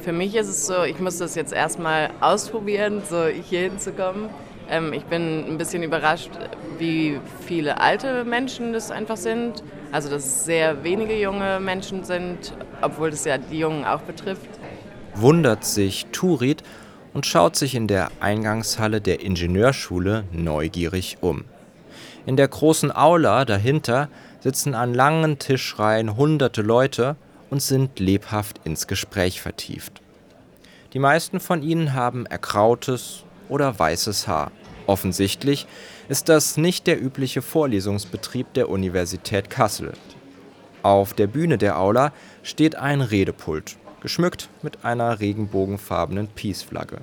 Für mich ist es so, ich muss das jetzt erstmal ausprobieren, so hier hinzukommen. Ähm, ich bin ein bisschen überrascht, wie viele alte Menschen das einfach sind. Also, dass es sehr wenige junge Menschen sind, obwohl das ja die Jungen auch betrifft. Wundert sich Turit und schaut sich in der Eingangshalle der Ingenieurschule neugierig um. In der großen Aula dahinter sitzen an langen Tischreihen hunderte Leute und sind lebhaft ins Gespräch vertieft. Die meisten von ihnen haben ergrautes oder weißes Haar. Offensichtlich ist das nicht der übliche Vorlesungsbetrieb der Universität Kassel. Auf der Bühne der Aula steht ein Redepult, geschmückt mit einer regenbogenfarbenen Peace-Flagge.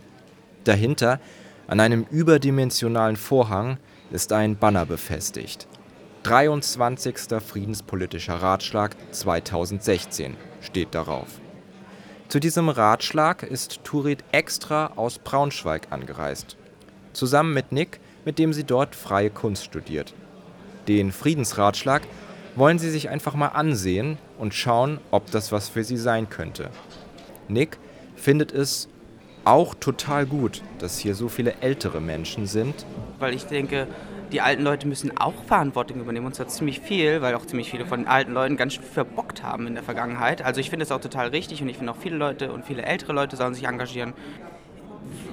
Dahinter, an einem überdimensionalen Vorhang, ist ein Banner befestigt. 23. Friedenspolitischer Ratschlag 2016 steht darauf. Zu diesem Ratschlag ist Turit extra aus Braunschweig angereist. Zusammen mit Nick, mit dem sie dort freie Kunst studiert. Den Friedensratschlag wollen sie sich einfach mal ansehen und schauen, ob das was für sie sein könnte. Nick findet es auch total gut, dass hier so viele ältere Menschen sind. Weil ich denke, die alten Leute müssen auch Verantwortung übernehmen und zwar ziemlich viel, weil auch ziemlich viele von den alten Leuten ganz schön verbockt haben in der Vergangenheit. Also ich finde es auch total richtig und ich finde auch viele Leute und viele ältere Leute sollen sich engagieren.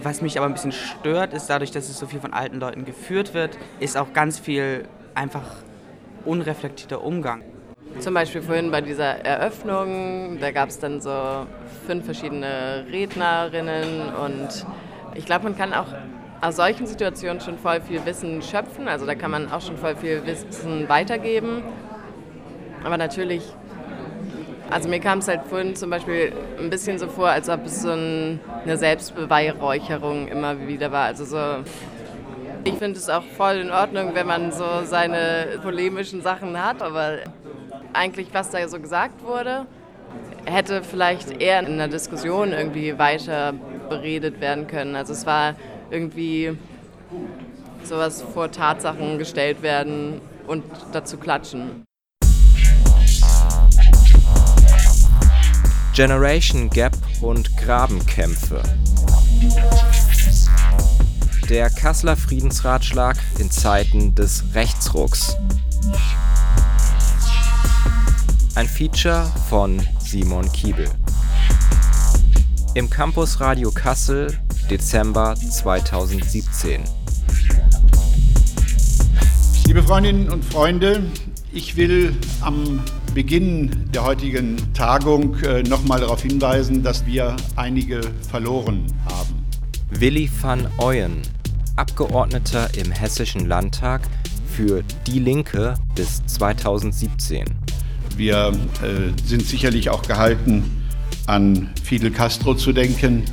Was mich aber ein bisschen stört, ist dadurch, dass es so viel von alten Leuten geführt wird, ist auch ganz viel einfach unreflektierter Umgang. Zum Beispiel vorhin bei dieser Eröffnung, da gab es dann so fünf verschiedene Rednerinnen und ich glaube, man kann auch aus solchen Situationen schon voll viel Wissen schöpfen. Also da kann man auch schon voll viel Wissen weitergeben. Aber natürlich, also mir kam es halt vorhin zum Beispiel ein bisschen so vor, als ob es so ein, eine Selbstbeweihräucherung immer wieder war. Also so, ich finde es auch voll in Ordnung, wenn man so seine polemischen Sachen hat, aber eigentlich, was da so gesagt wurde, hätte vielleicht eher in einer Diskussion irgendwie weiter beredet werden können. Also es war irgendwie sowas vor Tatsachen gestellt werden und dazu klatschen. Generation Gap und Grabenkämpfe. Der Kasseler Friedensratschlag in Zeiten des Rechtsrucks. Ein Feature von Simon Kiebel. Im Campus Radio Kassel Dezember 2017. Liebe Freundinnen und Freunde, ich will am Beginn der heutigen Tagung äh, nochmal darauf hinweisen, dass wir einige verloren haben. Willi van Ooyen, Abgeordneter im Hessischen Landtag für Die Linke bis 2017. Wir äh, sind sicherlich auch gehalten, an Fidel Castro zu denken,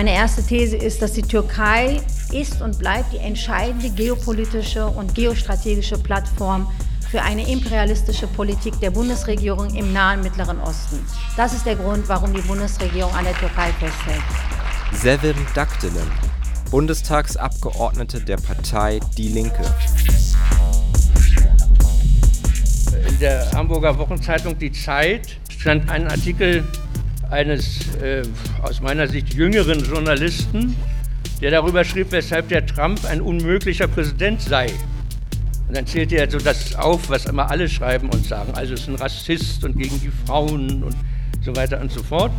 Meine erste These ist, dass die Türkei ist und bleibt die entscheidende geopolitische und geostrategische Plattform für eine imperialistische Politik der Bundesregierung im nahen Mittleren Osten. Das ist der Grund, warum die Bundesregierung an der Türkei festhält. Sevim Daktelen, Bundestagsabgeordnete der Partei Die Linke. In der Hamburger Wochenzeitung Die Zeit stand ein Artikel eines äh, aus meiner Sicht jüngeren Journalisten, der darüber schrieb, weshalb der Trump ein unmöglicher Präsident sei. Und dann zählte er so das auf, was immer alle schreiben und sagen. Also es ist ein Rassist und gegen die Frauen und so weiter und so fort.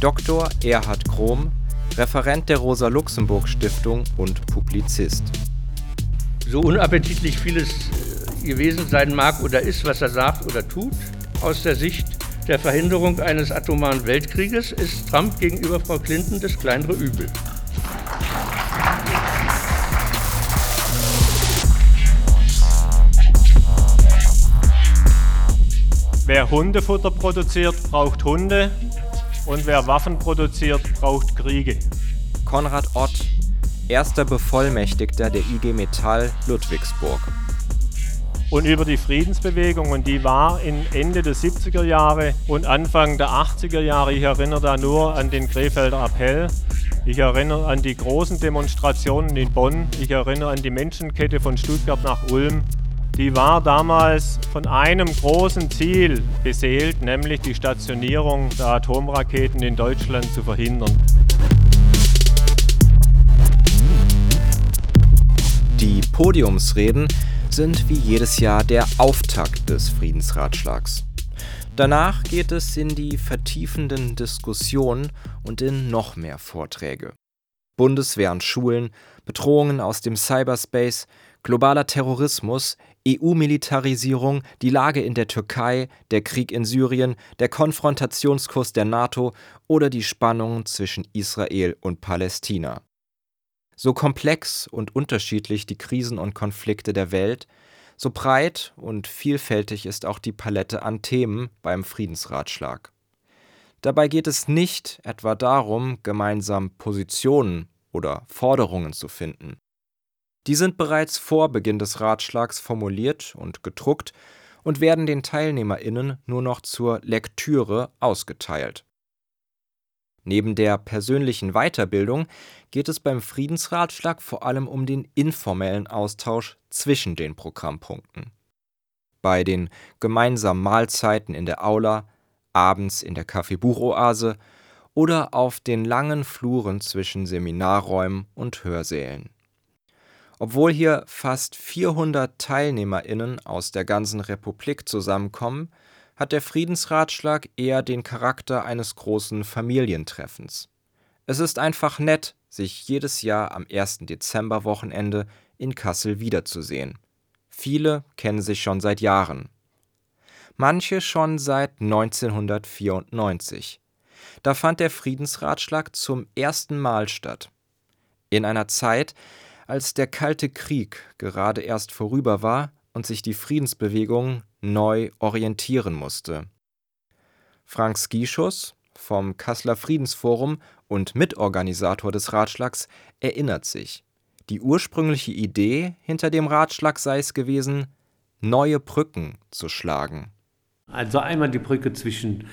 Dr. Erhard Krom, Referent der Rosa-Luxemburg-Stiftung und Publizist. So unappetitlich vieles äh, gewesen sein mag oder ist, was er sagt oder tut, aus der Sicht der Verhinderung eines atomaren Weltkrieges ist Trump gegenüber Frau Clinton das kleinere Übel. Wer Hundefutter produziert, braucht Hunde und wer Waffen produziert, braucht Kriege. Konrad Ott, erster Bevollmächtigter der IG Metall Ludwigsburg und über die Friedensbewegung und die war in Ende der 70er Jahre und Anfang der 80er Jahre. Ich erinnere da nur an den Krefelder Appell. Ich erinnere an die großen Demonstrationen in Bonn. Ich erinnere an die Menschenkette von Stuttgart nach Ulm. die war damals von einem großen Ziel beseelt, nämlich die Stationierung der Atomraketen in Deutschland zu verhindern. Die Podiumsreden sind wie jedes Jahr der Auftakt des Friedensratschlags. Danach geht es in die vertiefenden Diskussionen und in noch mehr Vorträge. Bundeswehr und Schulen, Bedrohungen aus dem Cyberspace, globaler Terrorismus, EU-Militarisierung, die Lage in der Türkei, der Krieg in Syrien, der Konfrontationskurs der NATO oder die Spannungen zwischen Israel und Palästina. So komplex und unterschiedlich die Krisen und Konflikte der Welt, so breit und vielfältig ist auch die Palette an Themen beim Friedensratschlag. Dabei geht es nicht etwa darum, gemeinsam Positionen oder Forderungen zu finden. Die sind bereits vor Beginn des Ratschlags formuliert und gedruckt und werden den TeilnehmerInnen nur noch zur Lektüre ausgeteilt. Neben der persönlichen Weiterbildung geht es beim Friedensratschlag vor allem um den informellen Austausch zwischen den Programmpunkten. Bei den gemeinsamen Mahlzeiten in der Aula, abends in der Kaffeebuchoase oder auf den langen Fluren zwischen Seminarräumen und Hörsälen. Obwohl hier fast 400 TeilnehmerInnen aus der ganzen Republik zusammenkommen, hat der Friedensratschlag eher den Charakter eines großen Familientreffens. Es ist einfach nett, sich jedes Jahr am 1. Dezemberwochenende in Kassel wiederzusehen. Viele kennen sich schon seit Jahren. Manche schon seit 1994. Da fand der Friedensratschlag zum ersten Mal statt. In einer Zeit, als der Kalte Krieg gerade erst vorüber war und sich die Friedensbewegung neu orientieren musste. Frank Skischus vom Kasseler Friedensforum und Mitorganisator des Ratschlags erinnert sich. Die ursprüngliche Idee hinter dem Ratschlag sei es gewesen, neue Brücken zu schlagen. Also einmal die Brücke zwischen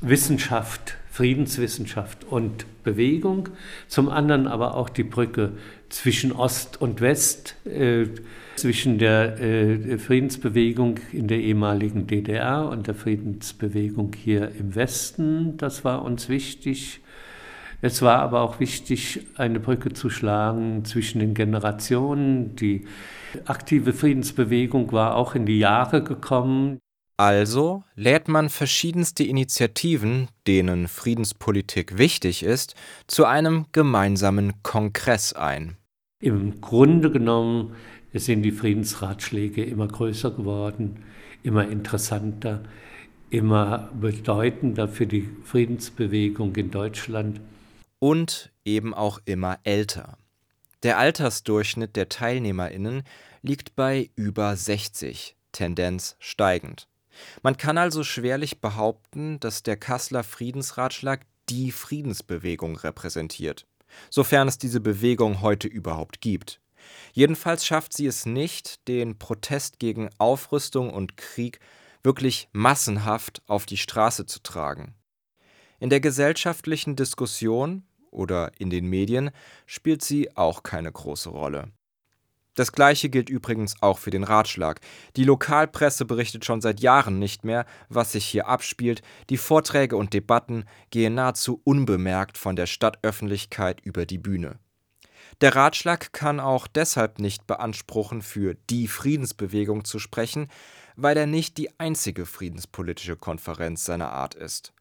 Wissenschaft, Friedenswissenschaft und Bewegung, zum anderen aber auch die Brücke zwischen Ost und West, äh, zwischen der äh, Friedensbewegung in der ehemaligen DDR und der Friedensbewegung hier im Westen. Das war uns wichtig. Es war aber auch wichtig, eine Brücke zu schlagen zwischen den Generationen. Die aktive Friedensbewegung war auch in die Jahre gekommen. Also lädt man verschiedenste Initiativen, denen Friedenspolitik wichtig ist, zu einem gemeinsamen Kongress ein. Im Grunde genommen sind die Friedensratschläge immer größer geworden, immer interessanter, immer bedeutender für die Friedensbewegung in Deutschland. Und eben auch immer älter. Der Altersdurchschnitt der Teilnehmerinnen liegt bei über 60, Tendenz steigend. Man kann also schwerlich behaupten, dass der Kasseler Friedensratschlag die Friedensbewegung repräsentiert, sofern es diese Bewegung heute überhaupt gibt. Jedenfalls schafft sie es nicht, den Protest gegen Aufrüstung und Krieg wirklich massenhaft auf die Straße zu tragen. In der gesellschaftlichen Diskussion oder in den Medien spielt sie auch keine große Rolle. Das gleiche gilt übrigens auch für den Ratschlag. Die Lokalpresse berichtet schon seit Jahren nicht mehr, was sich hier abspielt, die Vorträge und Debatten gehen nahezu unbemerkt von der Stadtöffentlichkeit über die Bühne. Der Ratschlag kann auch deshalb nicht beanspruchen, für die Friedensbewegung zu sprechen, weil er nicht die einzige friedenspolitische Konferenz seiner Art ist.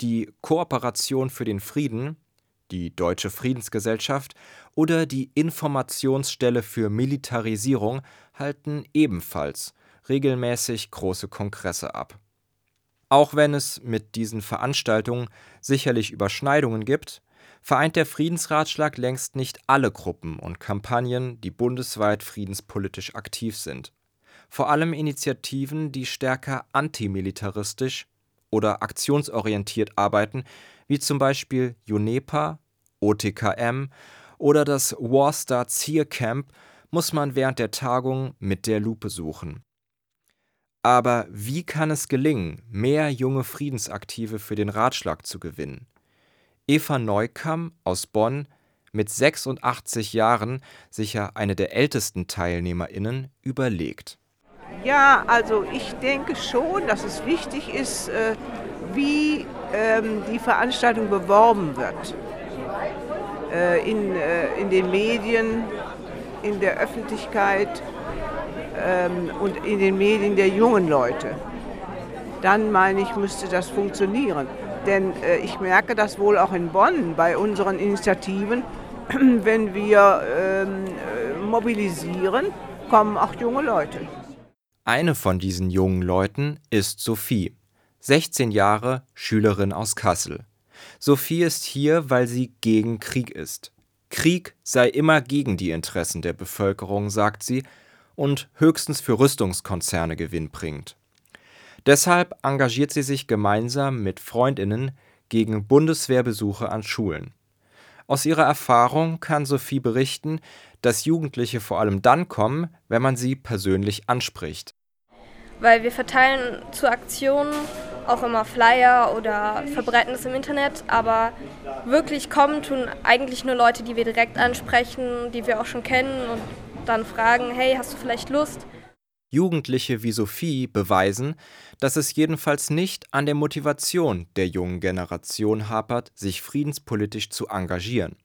Die Kooperation für den Frieden, die Deutsche Friedensgesellschaft oder die Informationsstelle für Militarisierung halten ebenfalls regelmäßig große Kongresse ab. Auch wenn es mit diesen Veranstaltungen sicherlich Überschneidungen gibt, vereint der Friedensratschlag längst nicht alle Gruppen und Kampagnen, die bundesweit friedenspolitisch aktiv sind. Vor allem Initiativen, die stärker antimilitaristisch oder aktionsorientiert arbeiten, wie zum Beispiel UNEPA, OTKM oder das Warstar Zier Camp, muss man während der Tagung mit der Lupe suchen. Aber wie kann es gelingen, mehr junge Friedensaktive für den Ratschlag zu gewinnen? Eva Neukamm aus Bonn, mit 86 Jahren sicher eine der ältesten TeilnehmerInnen, überlegt. Ja, also ich denke schon, dass es wichtig ist, äh, wie ähm, die Veranstaltung beworben wird. Äh, in, äh, in den Medien, in der Öffentlichkeit ähm, und in den Medien der jungen Leute. Dann meine ich, müsste das funktionieren. Denn äh, ich merke das wohl auch in Bonn bei unseren Initiativen, wenn wir ähm, äh, mobilisieren, kommen auch junge Leute. Eine von diesen jungen Leuten ist Sophie, 16 Jahre, Schülerin aus Kassel. Sophie ist hier, weil sie gegen Krieg ist. Krieg sei immer gegen die Interessen der Bevölkerung, sagt sie, und höchstens für Rüstungskonzerne gewinnbringend. Deshalb engagiert sie sich gemeinsam mit Freundinnen gegen Bundeswehrbesuche an Schulen. Aus ihrer Erfahrung kann Sophie berichten, dass Jugendliche vor allem dann kommen, wenn man sie persönlich anspricht. Weil wir verteilen zu Aktionen auch immer Flyer oder verbreiten es im Internet, aber wirklich kommen tun eigentlich nur Leute, die wir direkt ansprechen, die wir auch schon kennen und dann fragen, hey, hast du vielleicht Lust? Jugendliche wie Sophie beweisen, dass es jedenfalls nicht an der Motivation der jungen Generation hapert, sich friedenspolitisch zu engagieren.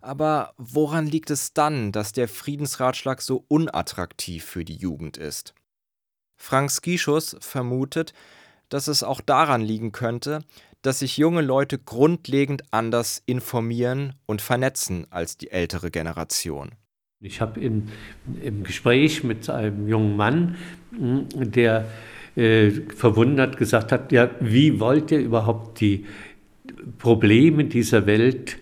Aber woran liegt es dann, dass der Friedensratschlag so unattraktiv für die Jugend ist? Frank Skischus vermutet, dass es auch daran liegen könnte, dass sich junge Leute grundlegend anders informieren und vernetzen als die ältere Generation. Ich habe im, im Gespräch mit einem jungen Mann, hm, der äh, verwundert gesagt hat, ja, wie wollt ihr überhaupt die Probleme dieser Welt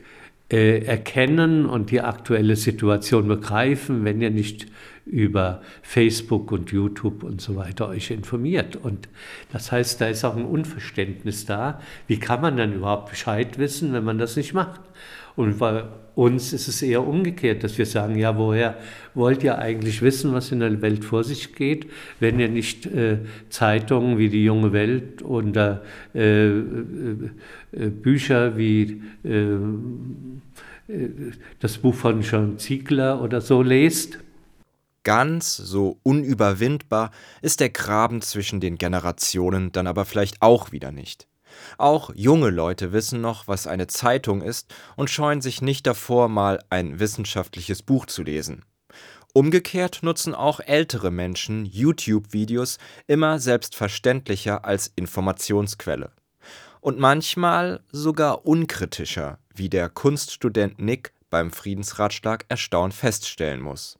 äh, erkennen und die aktuelle Situation begreifen, wenn ihr nicht über Facebook und YouTube und so weiter euch informiert. Und das heißt, da ist auch ein Unverständnis da. Wie kann man dann überhaupt Bescheid wissen, wenn man das nicht macht? Und bei uns ist es eher umgekehrt, dass wir sagen, ja, woher wollt ihr eigentlich wissen, was in der Welt vor sich geht, wenn ihr nicht äh, Zeitungen wie die junge Welt oder äh, äh, Bücher wie äh, äh, das Buch von John Ziegler oder so lest? Ganz so unüberwindbar ist der Graben zwischen den Generationen dann aber vielleicht auch wieder nicht. Auch junge Leute wissen noch, was eine Zeitung ist und scheuen sich nicht davor, mal ein wissenschaftliches Buch zu lesen. Umgekehrt nutzen auch ältere Menschen YouTube-Videos immer selbstverständlicher als Informationsquelle. Und manchmal sogar unkritischer, wie der Kunststudent Nick beim Friedensratschlag erstaunt feststellen muss.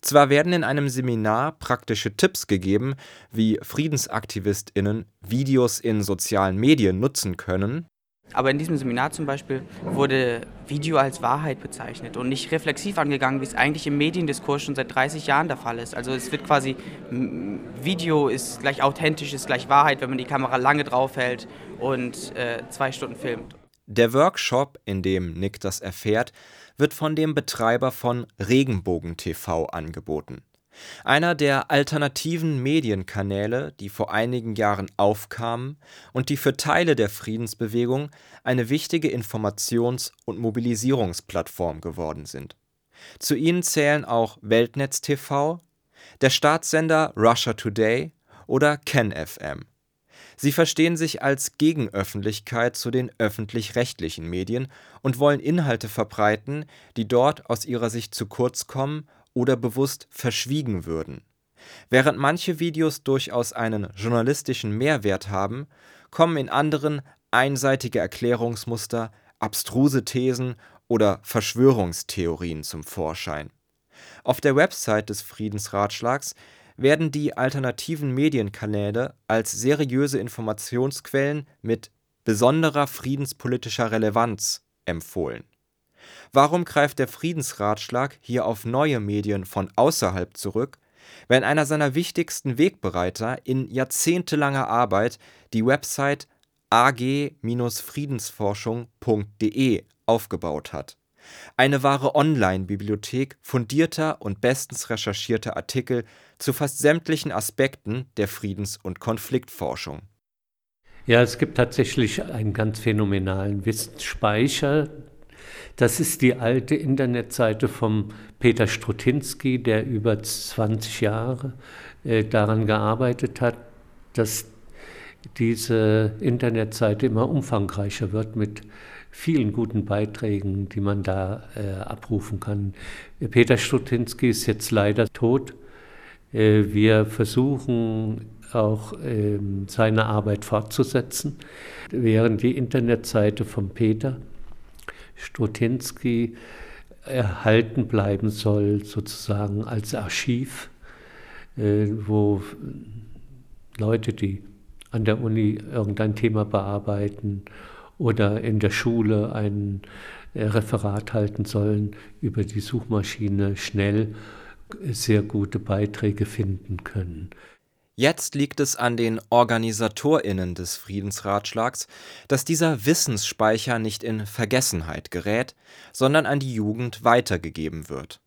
Zwar werden in einem Seminar praktische Tipps gegeben, wie FriedensaktivistInnen Videos in sozialen Medien nutzen können, aber in diesem Seminar zum Beispiel wurde Video als Wahrheit bezeichnet und nicht reflexiv angegangen, wie es eigentlich im Mediendiskurs schon seit 30 Jahren der Fall ist. Also es wird quasi, Video ist gleich authentisch, ist gleich Wahrheit, wenn man die Kamera lange draufhält und äh, zwei Stunden filmt. Der Workshop, in dem Nick das erfährt, wird von dem Betreiber von Regenbogen TV angeboten. Einer der alternativen Medienkanäle, die vor einigen Jahren aufkamen und die für Teile der Friedensbewegung eine wichtige Informations- und Mobilisierungsplattform geworden sind. Zu ihnen zählen auch Weltnetz TV, der Staatssender Russia Today oder KenFM. Sie verstehen sich als Gegenöffentlichkeit zu den öffentlich-rechtlichen Medien und wollen Inhalte verbreiten, die dort aus ihrer Sicht zu kurz kommen oder bewusst verschwiegen würden. Während manche Videos durchaus einen journalistischen Mehrwert haben, kommen in anderen einseitige Erklärungsmuster, abstruse Thesen oder Verschwörungstheorien zum Vorschein. Auf der Website des Friedensratschlags werden die alternativen Medienkanäle als seriöse Informationsquellen mit besonderer friedenspolitischer Relevanz empfohlen. Warum greift der Friedensratschlag hier auf neue Medien von außerhalb zurück, wenn einer seiner wichtigsten Wegbereiter in jahrzehntelanger Arbeit die Website ag-friedensforschung.de aufgebaut hat eine wahre Online-Bibliothek fundierter und bestens recherchierter Artikel zu fast sämtlichen Aspekten der Friedens- und Konfliktforschung. Ja, es gibt tatsächlich einen ganz phänomenalen Wissensspeicher. Das ist die alte Internetseite vom Peter Strutinski, der über 20 Jahre äh, daran gearbeitet hat, dass diese Internetseite immer umfangreicher wird mit vielen guten Beiträgen, die man da äh, abrufen kann. Peter Strutinski ist jetzt leider tot. Äh, wir versuchen auch äh, seine Arbeit fortzusetzen, während die Internetseite von Peter Strutinski erhalten bleiben soll, sozusagen als Archiv, äh, wo Leute, die an der Uni irgendein Thema bearbeiten oder in der Schule ein äh, Referat halten sollen, über die Suchmaschine schnell sehr gute Beiträge finden können. Jetzt liegt es an den OrganisatorInnen des Friedensratschlags, dass dieser Wissensspeicher nicht in Vergessenheit gerät, sondern an die Jugend weitergegeben wird.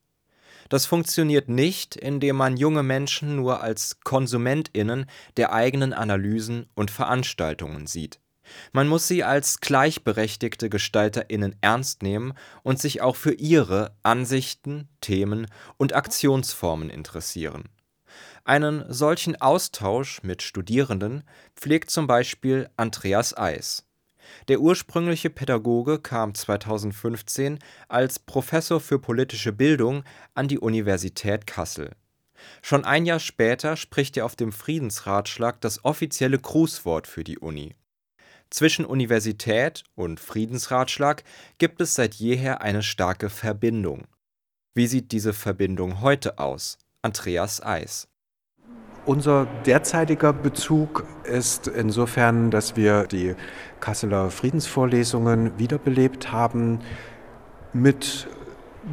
Das funktioniert nicht, indem man junge Menschen nur als KonsumentInnen der eigenen Analysen und Veranstaltungen sieht. Man muss sie als gleichberechtigte GestalterInnen ernst nehmen und sich auch für ihre Ansichten, Themen und Aktionsformen interessieren. Einen solchen Austausch mit Studierenden pflegt zum Beispiel Andreas Eis. Der ursprüngliche Pädagoge kam 2015 als Professor für politische Bildung an die Universität Kassel. Schon ein Jahr später spricht er auf dem Friedensratschlag das offizielle Grußwort für die Uni. Zwischen Universität und Friedensratschlag gibt es seit jeher eine starke Verbindung. Wie sieht diese Verbindung heute aus? Andreas Eis. Unser derzeitiger Bezug ist insofern, dass wir die Kasseler Friedensvorlesungen wiederbelebt haben mit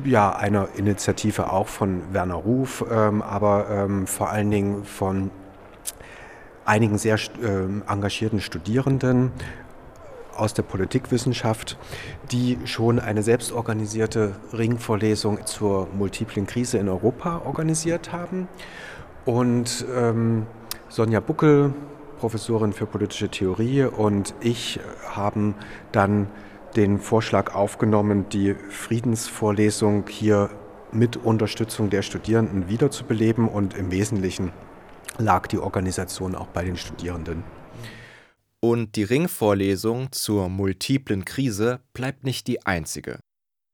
ja, einer Initiative auch von Werner Ruf, ähm, aber ähm, vor allen Dingen von einigen sehr äh, engagierten Studierenden aus der Politikwissenschaft, die schon eine selbstorganisierte Ringvorlesung zur multiplen Krise in Europa organisiert haben. Und ähm, Sonja Buckel, Professorin für politische Theorie, und ich haben dann den Vorschlag aufgenommen, die Friedensvorlesung hier mit Unterstützung der Studierenden wiederzubeleben und im Wesentlichen lag die Organisation auch bei den Studierenden. Und die Ringvorlesung zur multiplen Krise bleibt nicht die einzige.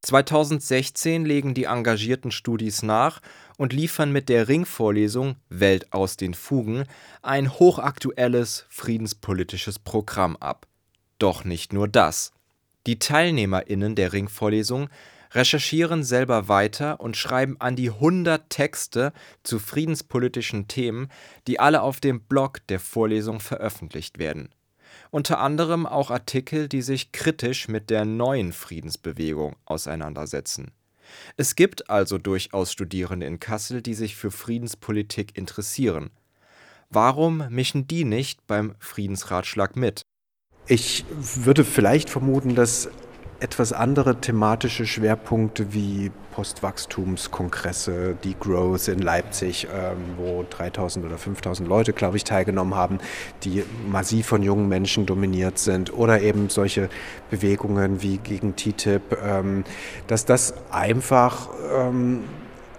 2016 legen die engagierten Studis nach und liefern mit der Ringvorlesung Welt aus den Fugen ein hochaktuelles friedenspolitisches Programm ab. Doch nicht nur das. Die TeilnehmerInnen der Ringvorlesung recherchieren selber weiter und schreiben an die 100 Texte zu friedenspolitischen Themen, die alle auf dem Blog der Vorlesung veröffentlicht werden. Unter anderem auch Artikel, die sich kritisch mit der neuen Friedensbewegung auseinandersetzen. Es gibt also durchaus Studierende in Kassel, die sich für Friedenspolitik interessieren. Warum mischen die nicht beim Friedensratschlag mit? Ich würde vielleicht vermuten, dass etwas andere thematische Schwerpunkte wie Postwachstumskongresse, die Growth in Leipzig, ähm, wo 3000 oder 5000 Leute, glaube ich, teilgenommen haben, die massiv von jungen Menschen dominiert sind oder eben solche Bewegungen wie gegen TTIP, ähm, dass das einfach ähm,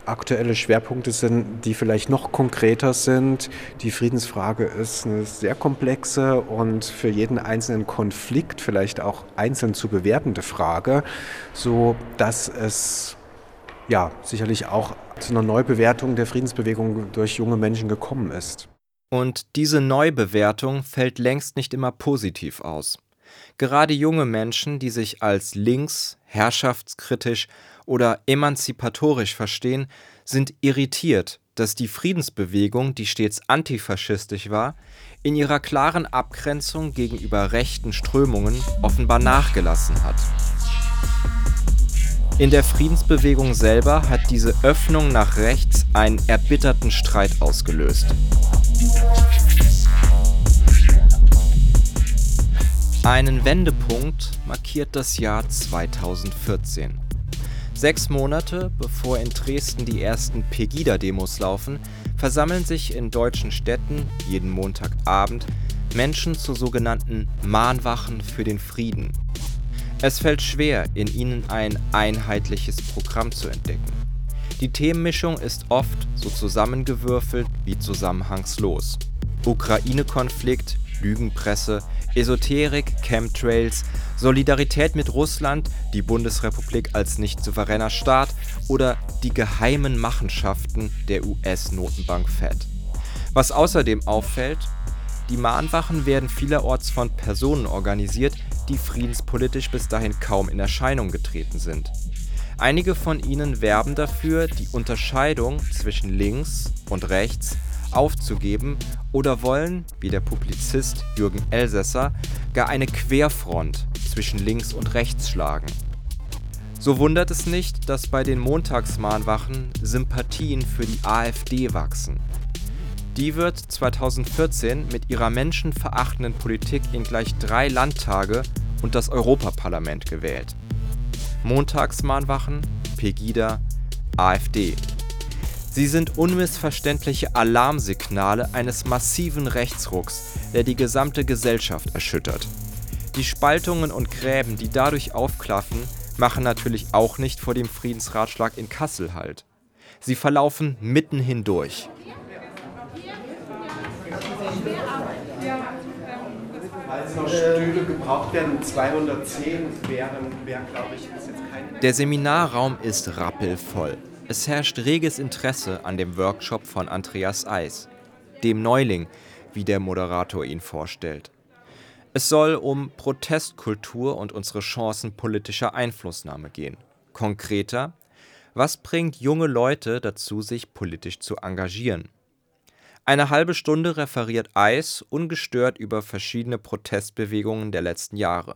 aktuelle Schwerpunkte sind, die vielleicht noch konkreter sind. Die Friedensfrage ist eine sehr komplexe und für jeden einzelnen Konflikt vielleicht auch einzeln zu bewertende Frage, so dass es ja sicherlich auch zu einer Neubewertung der Friedensbewegung durch junge Menschen gekommen ist. Und diese Neubewertung fällt längst nicht immer positiv aus. Gerade junge Menschen, die sich als links, herrschaftskritisch oder emanzipatorisch verstehen, sind irritiert, dass die Friedensbewegung, die stets antifaschistisch war, in ihrer klaren Abgrenzung gegenüber rechten Strömungen offenbar nachgelassen hat. In der Friedensbewegung selber hat diese Öffnung nach rechts einen erbitterten Streit ausgelöst. Einen Wendepunkt markiert das Jahr 2014. Sechs Monate bevor in Dresden die ersten Pegida-Demos laufen, versammeln sich in deutschen Städten jeden Montagabend Menschen zu sogenannten Mahnwachen für den Frieden. Es fällt schwer, in ihnen ein einheitliches Programm zu entdecken. Die Themenmischung ist oft so zusammengewürfelt wie zusammenhangslos. Ukraine-Konflikt, Lügenpresse, Esoterik, Chemtrails, Solidarität mit Russland, die Bundesrepublik als nicht souveräner Staat oder die geheimen Machenschaften der US-Notenbank Fed. Was außerdem auffällt, die Mahnwachen werden vielerorts von Personen organisiert, die friedenspolitisch bis dahin kaum in Erscheinung getreten sind. Einige von ihnen werben dafür, die Unterscheidung zwischen links und rechts aufzugeben oder wollen, wie der Publizist Jürgen Elsässer, gar eine Querfront zwischen links und rechts schlagen. So wundert es nicht, dass bei den Montagsmahnwachen Sympathien für die AfD wachsen. Die wird 2014 mit ihrer menschenverachtenden Politik in gleich drei Landtage und das Europaparlament gewählt. Montagsmahnwachen, Pegida, AfD. Sie sind unmissverständliche Alarmsignale eines massiven Rechtsrucks, der die gesamte Gesellschaft erschüttert. Die Spaltungen und Gräben, die dadurch aufklaffen, machen natürlich auch nicht vor dem Friedensratschlag in Kassel Halt. Sie verlaufen mitten hindurch. Falls noch Stühle gebraucht werden, 210 wären, wäre, glaube ich, ist jetzt kein. Der Seminarraum ist rappelvoll. Es herrscht reges Interesse an dem Workshop von Andreas Eis, dem Neuling, wie der Moderator ihn vorstellt. Es soll um Protestkultur und unsere Chancen politischer Einflussnahme gehen. Konkreter, was bringt junge Leute dazu, sich politisch zu engagieren? Eine halbe Stunde referiert Eis ungestört über verschiedene Protestbewegungen der letzten Jahre.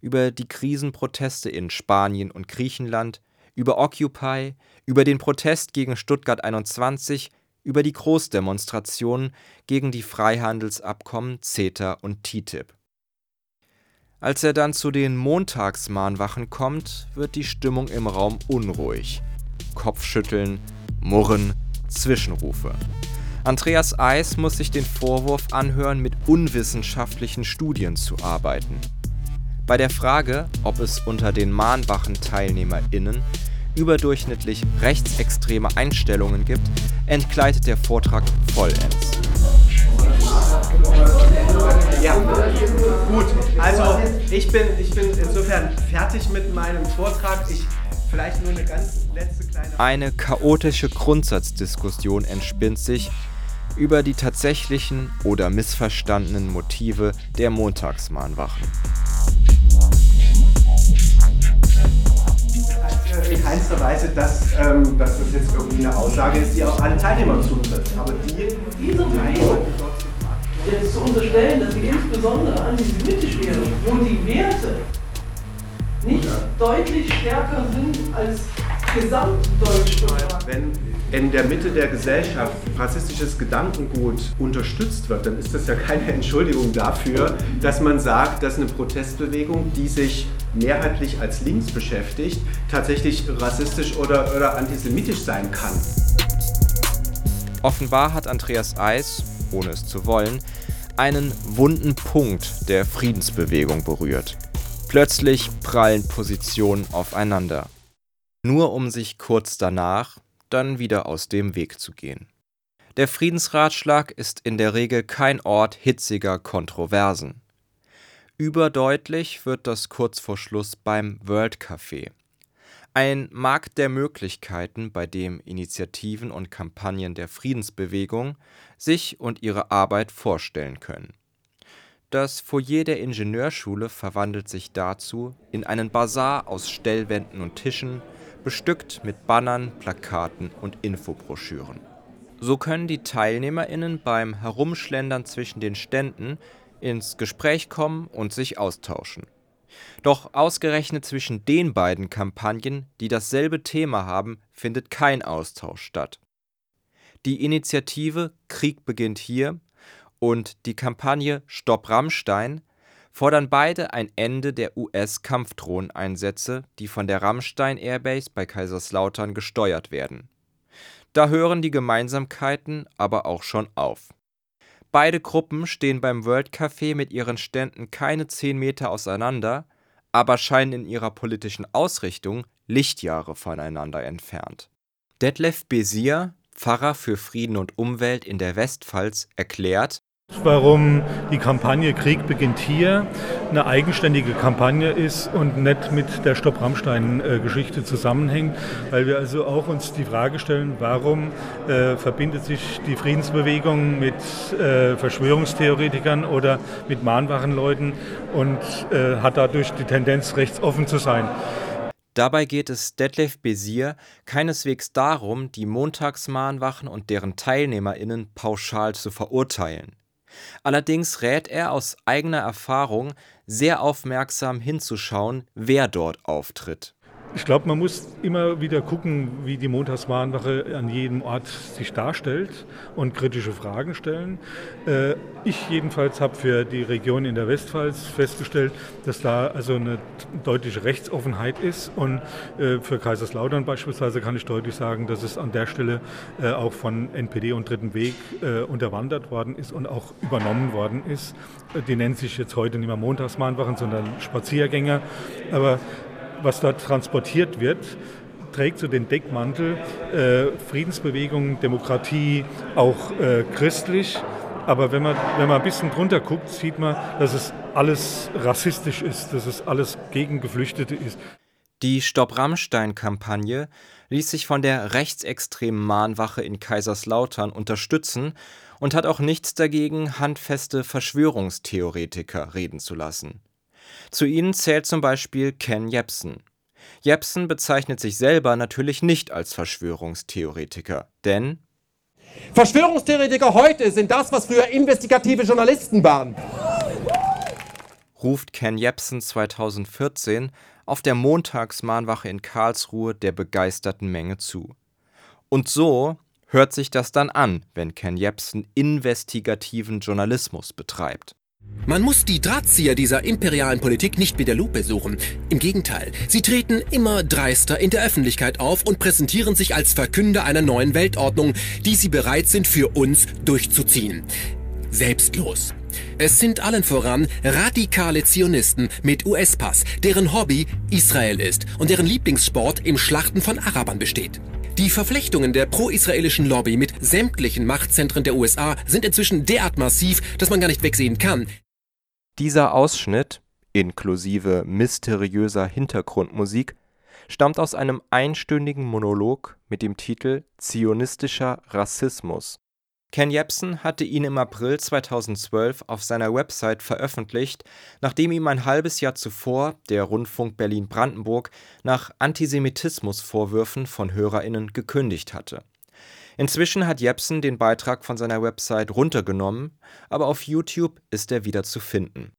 Über die Krisenproteste in Spanien und Griechenland, über Occupy, über den Protest gegen Stuttgart 21, über die Großdemonstrationen gegen die Freihandelsabkommen CETA und TTIP. Als er dann zu den Montagsmahnwachen kommt, wird die Stimmung im Raum unruhig. Kopfschütteln, Murren, Zwischenrufe. Andreas Eis muss sich den Vorwurf anhören, mit unwissenschaftlichen Studien zu arbeiten. Bei der Frage, ob es unter den Mahnwachen-TeilnehmerInnen überdurchschnittlich rechtsextreme Einstellungen gibt, entgleitet der Vortrag vollends. Ja, gut. Also ich bin, ich bin insofern fertig mit meinem Vortrag. Ich vielleicht nur eine ganz letzte kleine. Eine chaotische Grundsatzdiskussion entspinnt sich, über die tatsächlichen oder missverstandenen Motive der Montagsmahnwachen. In keinster Weise, dass, ähm, dass das jetzt irgendwie eine Aussage ist, die auf alle Teilnehmer zutrifft. Aber die, diese Teilnehmer jetzt zu unterstellen, dass sie insbesondere antisemitisch wäre, wo die Werte nicht deutlich stärker sind als gesamtdeutsch. Wenn in der Mitte der Gesellschaft rassistisches Gedankengut unterstützt wird, dann ist das ja keine Entschuldigung dafür, dass man sagt, dass eine Protestbewegung, die sich mehrheitlich als links beschäftigt, tatsächlich rassistisch oder, oder antisemitisch sein kann. Offenbar hat Andreas Eis, ohne es zu wollen, einen wunden Punkt der Friedensbewegung berührt. Plötzlich prallen Positionen aufeinander. Nur um sich kurz danach dann wieder aus dem Weg zu gehen. Der Friedensratschlag ist in der Regel kein Ort hitziger Kontroversen. Überdeutlich wird das kurz vor Schluss beim World Café. Ein Markt der Möglichkeiten, bei dem Initiativen und Kampagnen der Friedensbewegung sich und ihre Arbeit vorstellen können. Das Foyer der Ingenieurschule verwandelt sich dazu in einen Bazar aus Stellwänden und Tischen, bestückt mit Bannern, Plakaten und Infobroschüren. So können die TeilnehmerInnen beim Herumschlendern zwischen den Ständen ins Gespräch kommen und sich austauschen. Doch ausgerechnet zwischen den beiden Kampagnen, die dasselbe Thema haben, findet kein Austausch statt. Die Initiative Krieg beginnt hier und die Kampagne Stopp Rammstein fordern beide ein Ende der US-Kampfdrohneinsätze, die von der Ramstein Airbase bei Kaiserslautern gesteuert werden. Da hören die Gemeinsamkeiten aber auch schon auf. Beide Gruppen stehen beim World Café mit ihren Ständen keine zehn Meter auseinander, aber scheinen in ihrer politischen Ausrichtung Lichtjahre voneinander entfernt. Detlef Bézier, Pfarrer für Frieden und Umwelt in der Westpfalz, erklärt, Warum die Kampagne Krieg beginnt hier eine eigenständige Kampagne ist und nicht mit der Stopp-Rammstein-Geschichte zusammenhängt, weil wir also auch uns die Frage stellen, warum äh, verbindet sich die Friedensbewegung mit äh, Verschwörungstheoretikern oder mit Mahnwachenleuten und äh, hat dadurch die Tendenz, rechtsoffen zu sein. Dabei geht es Detlef Bézier keineswegs darum, die Montagsmahnwachen und deren TeilnehmerInnen pauschal zu verurteilen. Allerdings rät er aus eigener Erfahrung, sehr aufmerksam hinzuschauen, wer dort auftritt ich glaube, man muss immer wieder gucken, wie die Montagsmahnwache an jedem Ort sich darstellt und kritische Fragen stellen. Äh, ich jedenfalls habe für die Region in der Westpfalz festgestellt, dass da also eine deutliche Rechtsoffenheit ist und äh, für Kaiserslautern beispielsweise kann ich deutlich sagen, dass es an der Stelle äh, auch von NPD und Dritten Weg unterwandert worden ist und auch übernommen worden ist. Die nennen sich jetzt heute nicht mehr Montagsmahnwachen, sondern Spaziergänger. Aber was dort transportiert wird, trägt so den Deckmantel äh, Friedensbewegung, Demokratie, auch äh, christlich. Aber wenn man, wenn man ein bisschen drunter guckt, sieht man, dass es alles rassistisch ist, dass es alles gegen Geflüchtete ist. Die Stopp-Rammstein-Kampagne ließ sich von der rechtsextremen Mahnwache in Kaiserslautern unterstützen und hat auch nichts dagegen, handfeste Verschwörungstheoretiker reden zu lassen. Zu ihnen zählt zum Beispiel Ken Jebsen. Jebsen bezeichnet sich selber natürlich nicht als Verschwörungstheoretiker, denn Verschwörungstheoretiker heute sind das, was früher investigative Journalisten waren. Ruft Ken Jebsen 2014 auf der Montagsmahnwache in Karlsruhe der begeisterten Menge zu. Und so hört sich das dann an, wenn Ken Jebsen investigativen Journalismus betreibt. Man muss die Drahtzieher dieser imperialen Politik nicht mit der Lupe suchen. Im Gegenteil, sie treten immer dreister in der Öffentlichkeit auf und präsentieren sich als Verkünder einer neuen Weltordnung, die sie bereit sind für uns durchzuziehen. Selbstlos. Es sind allen voran radikale Zionisten mit US-Pass, deren Hobby Israel ist und deren Lieblingssport im Schlachten von Arabern besteht. Die Verflechtungen der pro-israelischen Lobby mit sämtlichen Machtzentren der USA sind inzwischen derart massiv, dass man gar nicht wegsehen kann. Dieser Ausschnitt, inklusive mysteriöser Hintergrundmusik, stammt aus einem einstündigen Monolog mit dem Titel Zionistischer Rassismus. Ken Jebsen hatte ihn im April 2012 auf seiner Website veröffentlicht, nachdem ihm ein halbes Jahr zuvor der Rundfunk Berlin-Brandenburg nach Antisemitismusvorwürfen von HörerInnen gekündigt hatte Inzwischen hat Jepsen den Beitrag von seiner Website runtergenommen, aber auf YouTube ist er wieder zu finden.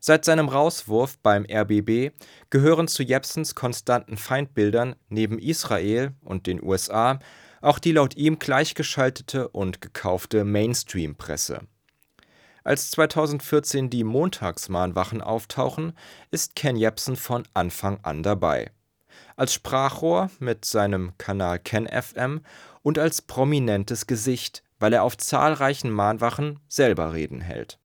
Seit seinem Rauswurf beim RBB gehören zu Jepsens konstanten Feindbildern neben Israel und den USA auch die laut ihm gleichgeschaltete und gekaufte Mainstream-Presse. Als 2014 die Montagsmahnwachen auftauchen, ist Ken Jepsen von Anfang an dabei. Als Sprachrohr mit seinem Kanal KenFM und als prominentes Gesicht, weil er auf zahlreichen Mahnwachen selber Reden hält.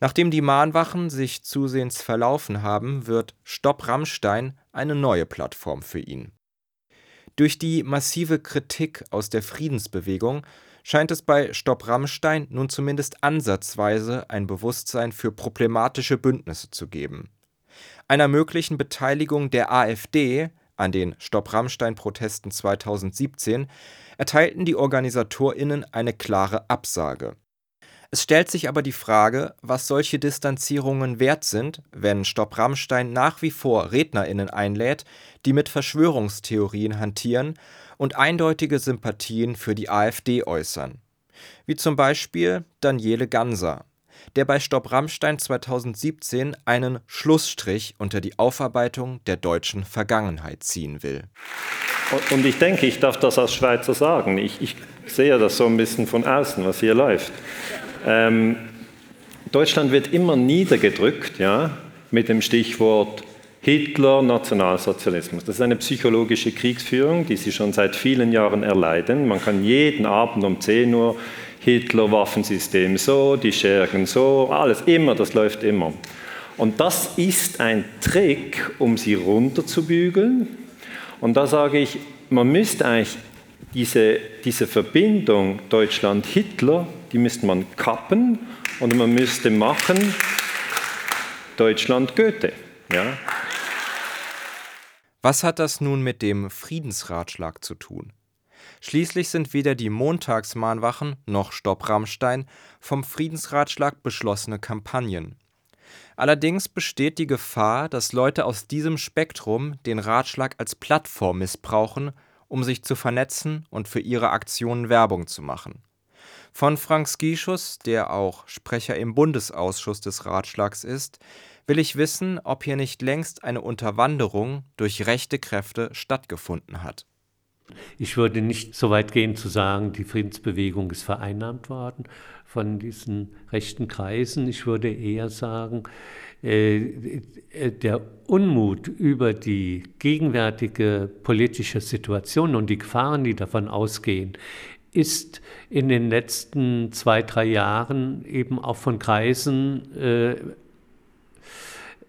Nachdem die Mahnwachen sich zusehends verlaufen haben, wird Stopp Rammstein eine neue Plattform für ihn. Durch die massive Kritik aus der Friedensbewegung scheint es bei Stopp Rammstein nun zumindest ansatzweise ein Bewusstsein für problematische Bündnisse zu geben. Einer möglichen Beteiligung der AfD an den Stopp Rammstein-Protesten 2017 erteilten die OrganisatorInnen eine klare Absage. Es stellt sich aber die Frage, was solche Distanzierungen wert sind, wenn Stopp Rammstein nach wie vor RednerInnen einlädt, die mit Verschwörungstheorien hantieren und eindeutige Sympathien für die AfD äußern. Wie zum Beispiel Daniele Ganser, der bei Stopp Rammstein 2017 einen Schlussstrich unter die Aufarbeitung der deutschen Vergangenheit ziehen will. Und ich denke, ich darf das als Schweizer sagen. Ich, ich sehe das so ein bisschen von außen, was hier läuft. Ähm, Deutschland wird immer niedergedrückt ja, mit dem Stichwort Hitler, Nationalsozialismus. Das ist eine psychologische Kriegsführung, die Sie schon seit vielen Jahren erleiden. Man kann jeden Abend um 10 Uhr Hitler, Waffensystem so, die Schergen so, alles immer, das läuft immer. Und das ist ein Trick, um sie runterzubügeln. Und da sage ich, man müsste eigentlich diese, diese Verbindung Deutschland-Hitler, die müsste man kappen und man müsste machen Deutschland-Goethe. Ja? Was hat das nun mit dem Friedensratschlag zu tun? Schließlich sind weder die Montagsmahnwachen noch Stopp Rammstein vom Friedensratschlag beschlossene Kampagnen. Allerdings besteht die Gefahr, dass Leute aus diesem Spektrum den Ratschlag als Plattform missbrauchen, um sich zu vernetzen und für ihre Aktionen Werbung zu machen. Von Frank Skischus, der auch Sprecher im Bundesausschuss des Ratschlags ist, will ich wissen, ob hier nicht längst eine Unterwanderung durch rechte Kräfte stattgefunden hat. Ich würde nicht so weit gehen zu sagen, die Friedensbewegung ist vereinnahmt worden von diesen rechten Kreisen. Ich würde eher sagen, äh, der Unmut über die gegenwärtige politische Situation und die Gefahren, die davon ausgehen, ist in den letzten zwei, drei Jahren eben auch von Kreisen äh,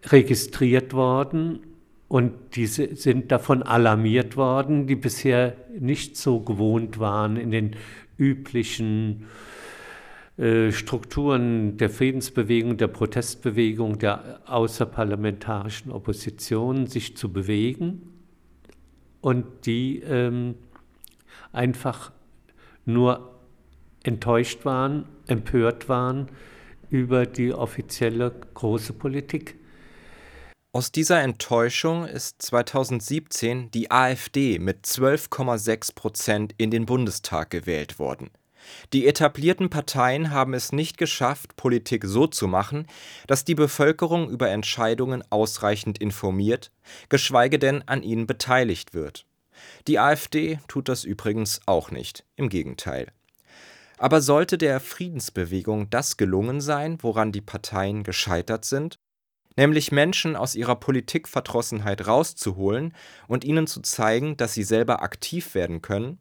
registriert worden. Und diese sind davon alarmiert worden, die bisher nicht so gewohnt waren, in den üblichen äh, Strukturen der Friedensbewegung, der Protestbewegung, der außerparlamentarischen Opposition sich zu bewegen. Und die ähm, einfach nur enttäuscht waren, empört waren über die offizielle große Politik. Aus dieser Enttäuschung ist 2017 die AfD mit 12,6 Prozent in den Bundestag gewählt worden. Die etablierten Parteien haben es nicht geschafft, Politik so zu machen, dass die Bevölkerung über Entscheidungen ausreichend informiert, geschweige denn an ihnen beteiligt wird. Die AfD tut das übrigens auch nicht, im Gegenteil. Aber sollte der Friedensbewegung das gelungen sein, woran die Parteien gescheitert sind? nämlich Menschen aus ihrer Politikverdrossenheit rauszuholen und ihnen zu zeigen, dass sie selber aktiv werden können?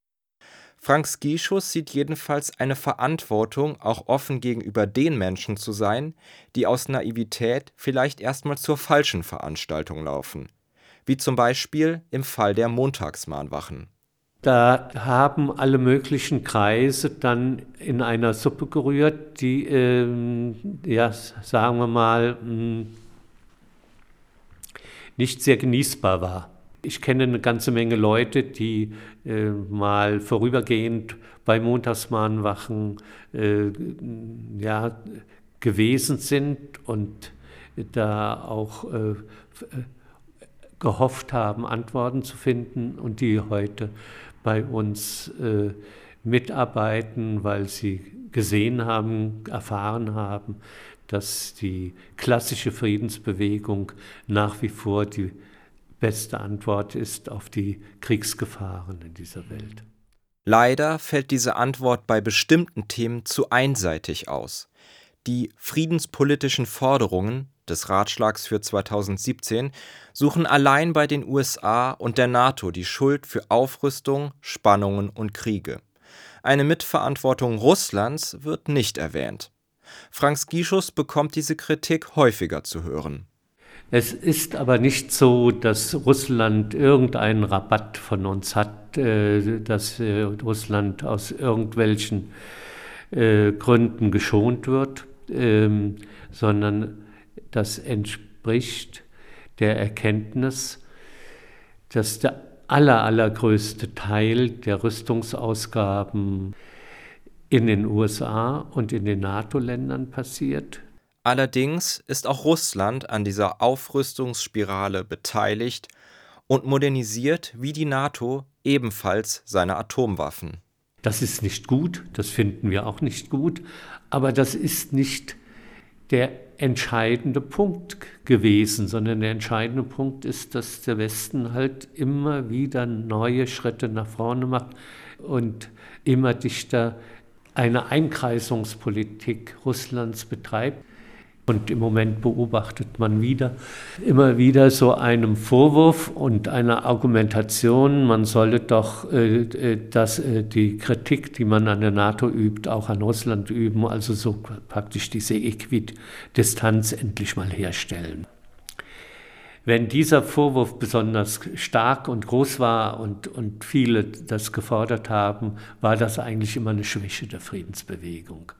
Frank Skischus sieht jedenfalls eine Verantwortung, auch offen gegenüber den Menschen zu sein, die aus Naivität vielleicht erstmal zur falschen Veranstaltung laufen, wie zum Beispiel im Fall der Montagsmahnwachen. Da haben alle möglichen Kreise dann in einer Suppe gerührt, die, ähm, ja, sagen wir mal, mh, hm, nicht sehr genießbar war. Ich kenne eine ganze Menge Leute, die äh, mal vorübergehend bei Montagsmahnwachen äh, ja, gewesen sind und da auch äh, gehofft haben, Antworten zu finden und die heute bei uns äh, mitarbeiten, weil sie gesehen haben, erfahren haben, dass die klassische Friedensbewegung nach wie vor die beste Antwort ist auf die Kriegsgefahren in dieser Welt. Leider fällt diese Antwort bei bestimmten Themen zu einseitig aus. Die friedenspolitischen Forderungen des Ratschlags für 2017 suchen allein bei den USA und der NATO die Schuld für Aufrüstung, Spannungen und Kriege. Eine Mitverantwortung Russlands wird nicht erwähnt. Frank Skischus bekommt diese Kritik häufiger zu hören. Es ist aber nicht so, dass Russland irgendeinen Rabatt von uns hat, äh, dass äh, Russland aus irgendwelchen äh, Gründen geschont wird, ähm, sondern das entspricht der Erkenntnis, dass der aller, allergrößte Teil der Rüstungsausgaben in den USA und in den NATO-Ländern passiert. Allerdings ist auch Russland an dieser Aufrüstungsspirale beteiligt und modernisiert wie die NATO ebenfalls seine Atomwaffen. Das ist nicht gut, das finden wir auch nicht gut, aber das ist nicht der entscheidende Punkt gewesen, sondern der entscheidende Punkt ist, dass der Westen halt immer wieder neue Schritte nach vorne macht und immer dichter eine Einkreisungspolitik Russlands betreibt. Und im Moment beobachtet man wieder, immer wieder so einen Vorwurf und eine Argumentation, man solle doch äh, äh, das, äh, die Kritik, die man an der NATO übt, auch an Russland üben, also so praktisch diese Äquidistanz endlich mal herstellen. Wenn dieser Vorwurf besonders stark und groß war und, und viele das gefordert haben, war das eigentlich immer eine Schwäche der Friedensbewegung.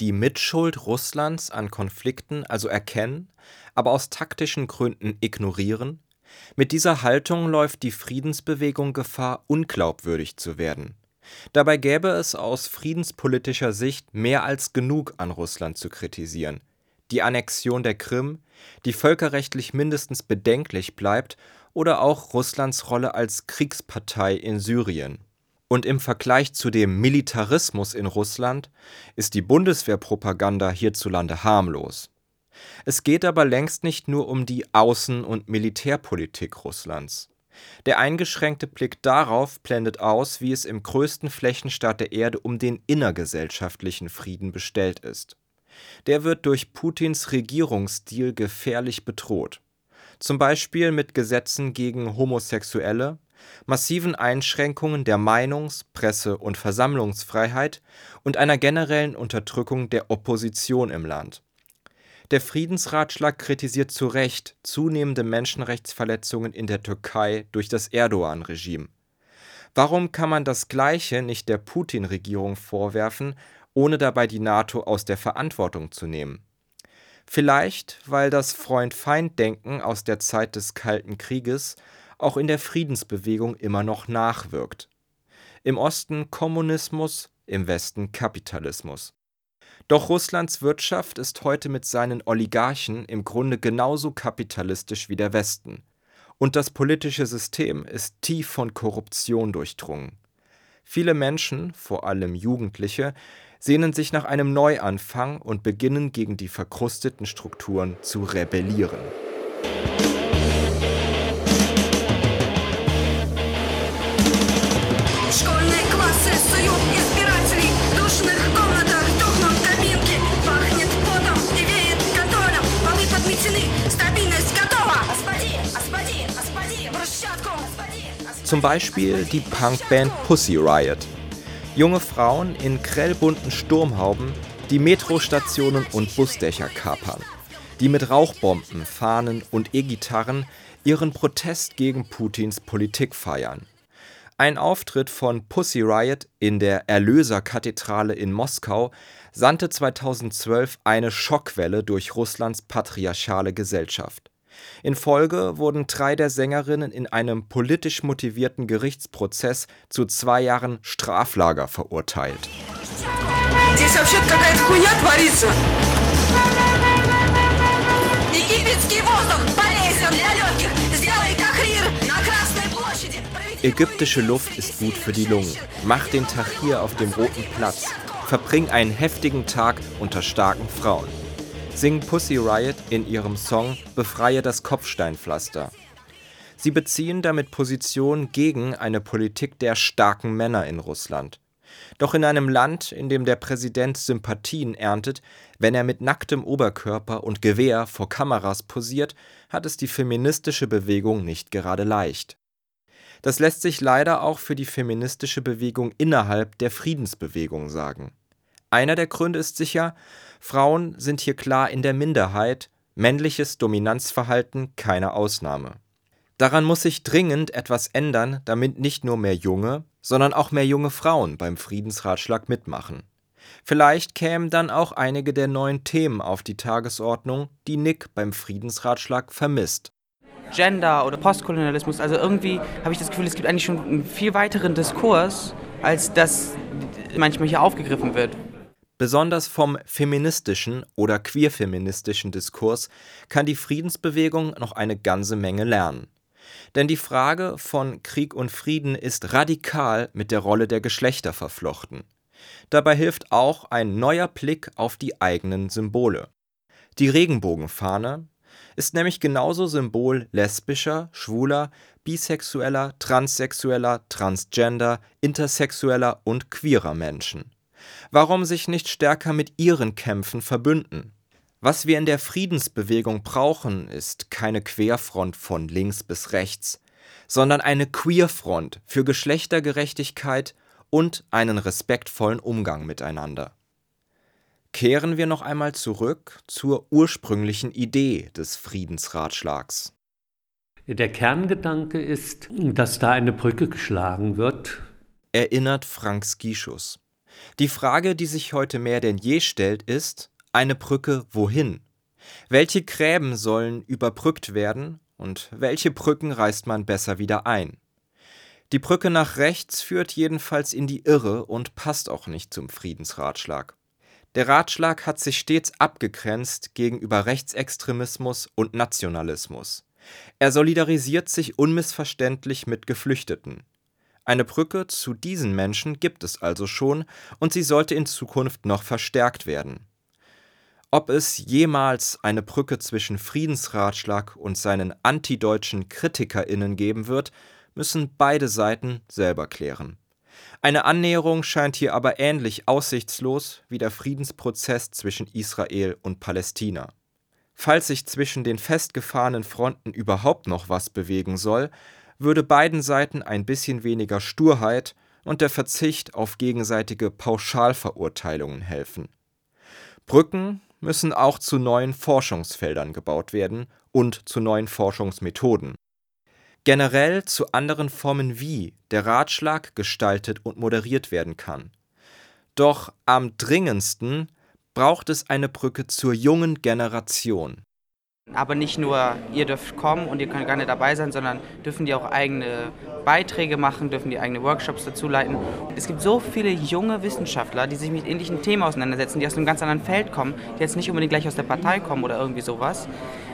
Die Mitschuld Russlands an Konflikten also erkennen, aber aus taktischen Gründen ignorieren? Mit dieser Haltung läuft die Friedensbewegung Gefahr, unglaubwürdig zu werden. Dabei gäbe es aus friedenspolitischer Sicht mehr als genug an Russland zu kritisieren. Die Annexion der Krim, die völkerrechtlich mindestens bedenklich bleibt, oder auch Russlands Rolle als Kriegspartei in Syrien. Und im Vergleich zu dem Militarismus in Russland ist die Bundeswehrpropaganda hierzulande harmlos. Es geht aber längst nicht nur um die Außen- und Militärpolitik Russlands. Der eingeschränkte Blick darauf blendet aus, wie es im größten Flächenstaat der Erde um den innergesellschaftlichen Frieden bestellt ist. Der wird durch Putins Regierungsstil gefährlich bedroht. Zum Beispiel mit Gesetzen gegen Homosexuelle, massiven Einschränkungen der Meinungs-, Presse- und Versammlungsfreiheit und einer generellen Unterdrückung der Opposition im Land. Der Friedensratschlag kritisiert zu Recht zunehmende Menschenrechtsverletzungen in der Türkei durch das Erdogan-Regime. Warum kann man das Gleiche nicht der Putin-Regierung vorwerfen, ohne dabei die NATO aus der Verantwortung zu nehmen? Vielleicht, weil das Freund-Feind-Denken aus der Zeit des Kalten Krieges auch in der Friedensbewegung immer noch nachwirkt. Im Osten Kommunismus, im Westen Kapitalismus. Doch Russlands Wirtschaft ist heute mit seinen Oligarchen im Grunde genauso kapitalistisch wie der Westen. Und das politische System ist tief von Korruption durchdrungen. Viele Menschen, vor allem Jugendliche, sehnen sich nach einem Neuanfang und beginnen gegen die verkrusteten Strukturen zu rebellieren. Zum Beispiel die Punkband Pussy Riot. Junge Frauen in grellbunten Sturmhauben, die Metrostationen und Busdächer kapern, die mit Rauchbomben, Fahnen und E-Gitarren ihren Protest gegen Putins Politik feiern. Ein Auftritt von Pussy Riot in der Erlöserkathedrale in Moskau sandte 2012 eine Schockwelle durch Russlands patriarchale Gesellschaft. In Folge wurden drei der Sängerinnen in einem politisch motivierten Gerichtsprozess zu zwei Jahren Straflager verurteilt. Ägyptische Luft ist gut für die Lungen. Mach den Tag hier auf dem Roten Platz. Verbring einen heftigen Tag unter starken Frauen singen Pussy Riot in ihrem Song Befreie das Kopfsteinpflaster. Sie beziehen damit Position gegen eine Politik der starken Männer in Russland. Doch in einem Land, in dem der Präsident Sympathien erntet, wenn er mit nacktem Oberkörper und Gewehr vor Kameras posiert, hat es die feministische Bewegung nicht gerade leicht. Das lässt sich leider auch für die feministische Bewegung innerhalb der Friedensbewegung sagen. Einer der Gründe ist sicher, Frauen sind hier klar in der Minderheit, männliches Dominanzverhalten keine Ausnahme. Daran muss sich dringend etwas ändern, damit nicht nur mehr junge, sondern auch mehr junge Frauen beim Friedensratschlag mitmachen. Vielleicht kämen dann auch einige der neuen Themen auf die Tagesordnung, die Nick beim Friedensratschlag vermisst. Gender oder Postkolonialismus, also irgendwie habe ich das Gefühl, es gibt eigentlich schon einen viel weiteren Diskurs, als das manchmal hier aufgegriffen wird. Besonders vom feministischen oder queerfeministischen Diskurs kann die Friedensbewegung noch eine ganze Menge lernen. Denn die Frage von Krieg und Frieden ist radikal mit der Rolle der Geschlechter verflochten. Dabei hilft auch ein neuer Blick auf die eigenen Symbole. Die Regenbogenfahne ist nämlich genauso Symbol lesbischer, schwuler, bisexueller, transsexueller, transgender, intersexueller und queerer Menschen. Warum sich nicht stärker mit ihren Kämpfen verbünden? Was wir in der Friedensbewegung brauchen, ist keine Querfront von links bis rechts, sondern eine Queerfront für Geschlechtergerechtigkeit und einen respektvollen Umgang miteinander. Kehren wir noch einmal zurück zur ursprünglichen Idee des Friedensratschlags. Der Kerngedanke ist, dass da eine Brücke geschlagen wird. Erinnert Frank Skischus. Die Frage, die sich heute mehr denn je stellt, ist, eine Brücke wohin? Welche Gräben sollen überbrückt werden und welche Brücken reißt man besser wieder ein? Die Brücke nach rechts führt jedenfalls in die Irre und passt auch nicht zum Friedensratschlag. Der Ratschlag hat sich stets abgegrenzt gegenüber Rechtsextremismus und Nationalismus. Er solidarisiert sich unmissverständlich mit Geflüchteten. Eine Brücke zu diesen Menschen gibt es also schon und sie sollte in Zukunft noch verstärkt werden. Ob es jemals eine Brücke zwischen Friedensratschlag und seinen antideutschen KritikerInnen geben wird, müssen beide Seiten selber klären. Eine Annäherung scheint hier aber ähnlich aussichtslos wie der Friedensprozess zwischen Israel und Palästina. Falls sich zwischen den festgefahrenen Fronten überhaupt noch was bewegen soll, würde beiden Seiten ein bisschen weniger Sturheit und der Verzicht auf gegenseitige Pauschalverurteilungen helfen. Brücken müssen auch zu neuen Forschungsfeldern gebaut werden und zu neuen Forschungsmethoden. Generell zu anderen Formen wie der Ratschlag gestaltet und moderiert werden kann. Doch am dringendsten braucht es eine Brücke zur jungen Generation. Aber nicht nur, ihr dürft kommen und ihr könnt gerne dabei sein, sondern dürfen die auch eigene Beiträge machen, dürfen die eigene Workshops dazu leiten. Es gibt so viele junge Wissenschaftler, die sich mit ähnlichen Themen auseinandersetzen, die aus einem ganz anderen Feld kommen, die jetzt nicht unbedingt gleich aus der Partei kommen oder irgendwie sowas.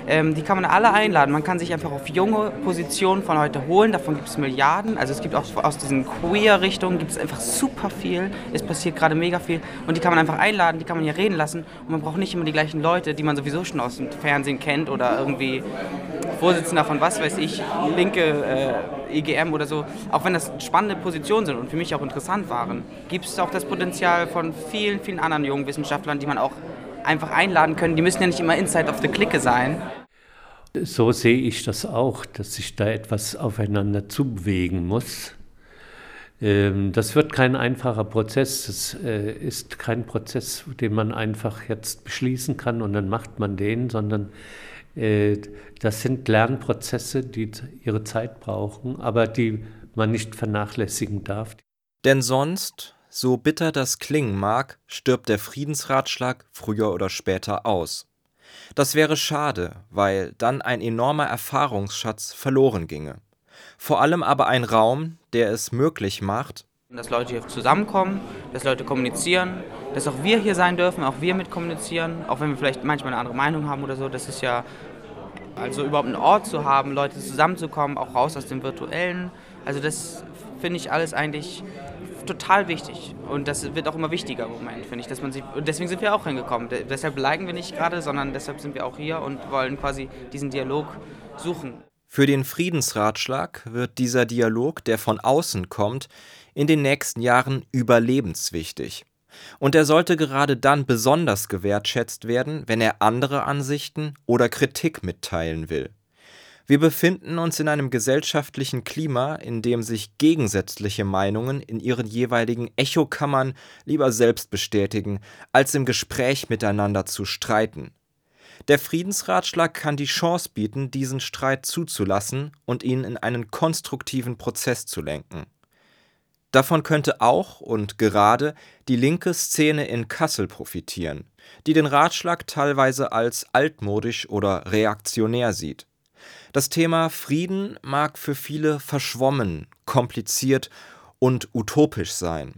Ähm, die kann man alle einladen. Man kann sich einfach auf junge Positionen von heute holen. Davon gibt es Milliarden. Also es gibt auch aus diesen Queer-Richtungen gibt es einfach super viel. Es passiert gerade mega viel. Und die kann man einfach einladen, die kann man hier reden lassen. Und man braucht nicht immer die gleichen Leute, die man sowieso schon aus dem Fernsehen kennt oder irgendwie Vorsitzender von was weiß ich, linke äh, EGM oder so. Auch wenn das spannende Positionen sind und für mich auch interessant waren, gibt es auch das Potenzial von vielen, vielen anderen jungen Wissenschaftlern, die man auch einfach einladen können. Die müssen ja nicht immer Inside of the Clique sein. So sehe ich das auch, dass sich da etwas aufeinander zubewegen muss. Ähm, das wird kein einfacher Prozess. Das äh, ist kein Prozess, den man einfach jetzt beschließen kann und dann macht man den, sondern das sind Lernprozesse, die ihre Zeit brauchen, aber die man nicht vernachlässigen darf. Denn sonst so bitter das klingen mag, stirbt der Friedensratschlag früher oder später aus. Das wäre schade, weil dann ein enormer Erfahrungsschatz verloren ginge. Vor allem aber ein Raum, der es möglich macht, dass Leute hier zusammenkommen, dass Leute kommunizieren, dass auch wir hier sein dürfen, auch wir mit kommunizieren, auch wenn wir vielleicht manchmal eine andere Meinung haben oder so. Das ist ja, also überhaupt einen Ort zu haben, Leute zusammenzukommen, auch raus aus dem Virtuellen. Also das finde ich alles eigentlich total wichtig. Und das wird auch immer wichtiger im Moment, finde ich. Dass man sich, und deswegen sind wir auch hingekommen. De deshalb beleidigen wir nicht gerade, sondern deshalb sind wir auch hier und wollen quasi diesen Dialog suchen. Für den Friedensratschlag wird dieser Dialog, der von außen kommt, in den nächsten Jahren überlebenswichtig. Und er sollte gerade dann besonders gewertschätzt werden, wenn er andere Ansichten oder Kritik mitteilen will. Wir befinden uns in einem gesellschaftlichen Klima, in dem sich gegensätzliche Meinungen in ihren jeweiligen Echokammern lieber selbst bestätigen, als im Gespräch miteinander zu streiten. Der Friedensratschlag kann die Chance bieten, diesen Streit zuzulassen und ihn in einen konstruktiven Prozess zu lenken. Davon könnte auch und gerade die linke Szene in Kassel profitieren, die den Ratschlag teilweise als altmodisch oder reaktionär sieht. Das Thema Frieden mag für viele verschwommen, kompliziert und utopisch sein.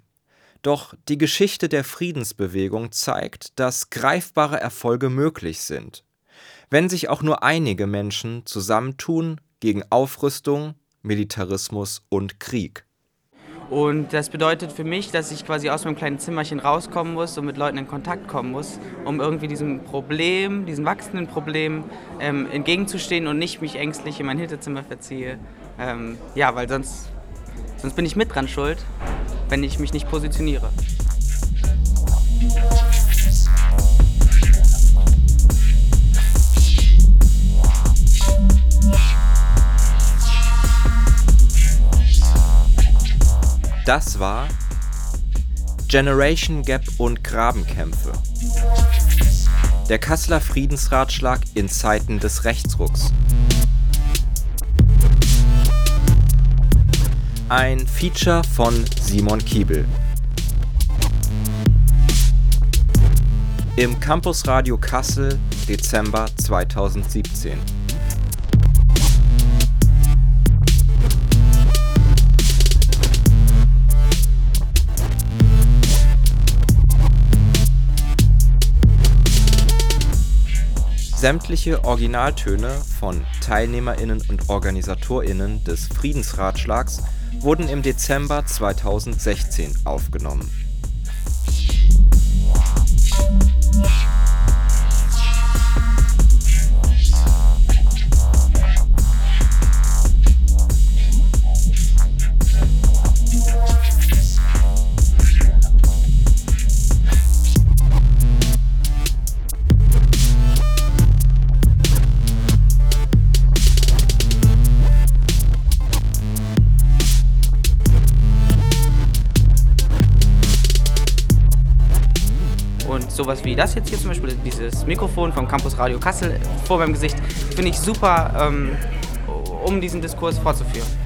Doch die Geschichte der Friedensbewegung zeigt, dass greifbare Erfolge möglich sind, wenn sich auch nur einige Menschen zusammentun gegen Aufrüstung, Militarismus und Krieg. Und das bedeutet für mich, dass ich quasi aus meinem kleinen Zimmerchen rauskommen muss und mit Leuten in Kontakt kommen muss, um irgendwie diesem Problem, diesem wachsenden Problem ähm, entgegenzustehen und nicht mich ängstlich in mein Hinterzimmer verziehe. Ähm, ja, weil sonst, sonst bin ich mit dran schuld, wenn ich mich nicht positioniere. Das war Generation Gap und Grabenkämpfe. Der Kasseler Friedensratschlag in Zeiten des Rechtsrucks. Ein Feature von Simon Kiebel. Im Campus Radio Kassel, Dezember 2017. Sämtliche Originaltöne von TeilnehmerInnen und OrganisatorInnen des Friedensratschlags wurden im Dezember 2016 aufgenommen. Sowas wie das jetzt hier zum Beispiel, dieses Mikrofon vom Campus Radio Kassel vor meinem Gesicht, finde ich super, ähm, um diesen Diskurs fortzuführen.